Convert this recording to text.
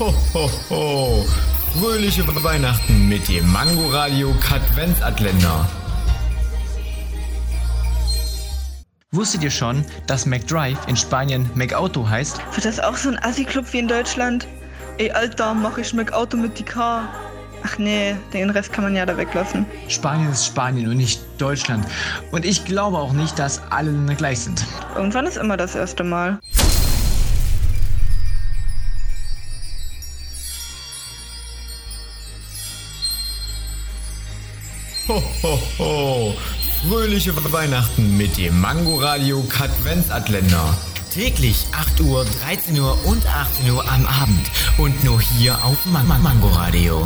Ho, ho, ho. Fröhliche Weihnachten mit dem Mangoradio Katwenzatländer. Wusstet ihr schon, dass McDrive in Spanien McAuto heißt? Wird das auch so ein Assi-Club wie in Deutschland? Ey, Alter, mach ich McAuto mit die K. Ach nee, den Rest kann man ja da weglassen. Spanien ist Spanien und nicht Deutschland. Und ich glaube auch nicht, dass alle Länder gleich sind. Irgendwann ist immer das erste Mal. Ho, ho. Fröhliche Weihnachten mit dem Mangoradio Katwenzatländer. Täglich 8 Uhr, 13 Uhr und 18 Uhr am Abend. Und nur hier auf Man Man Mangoradio.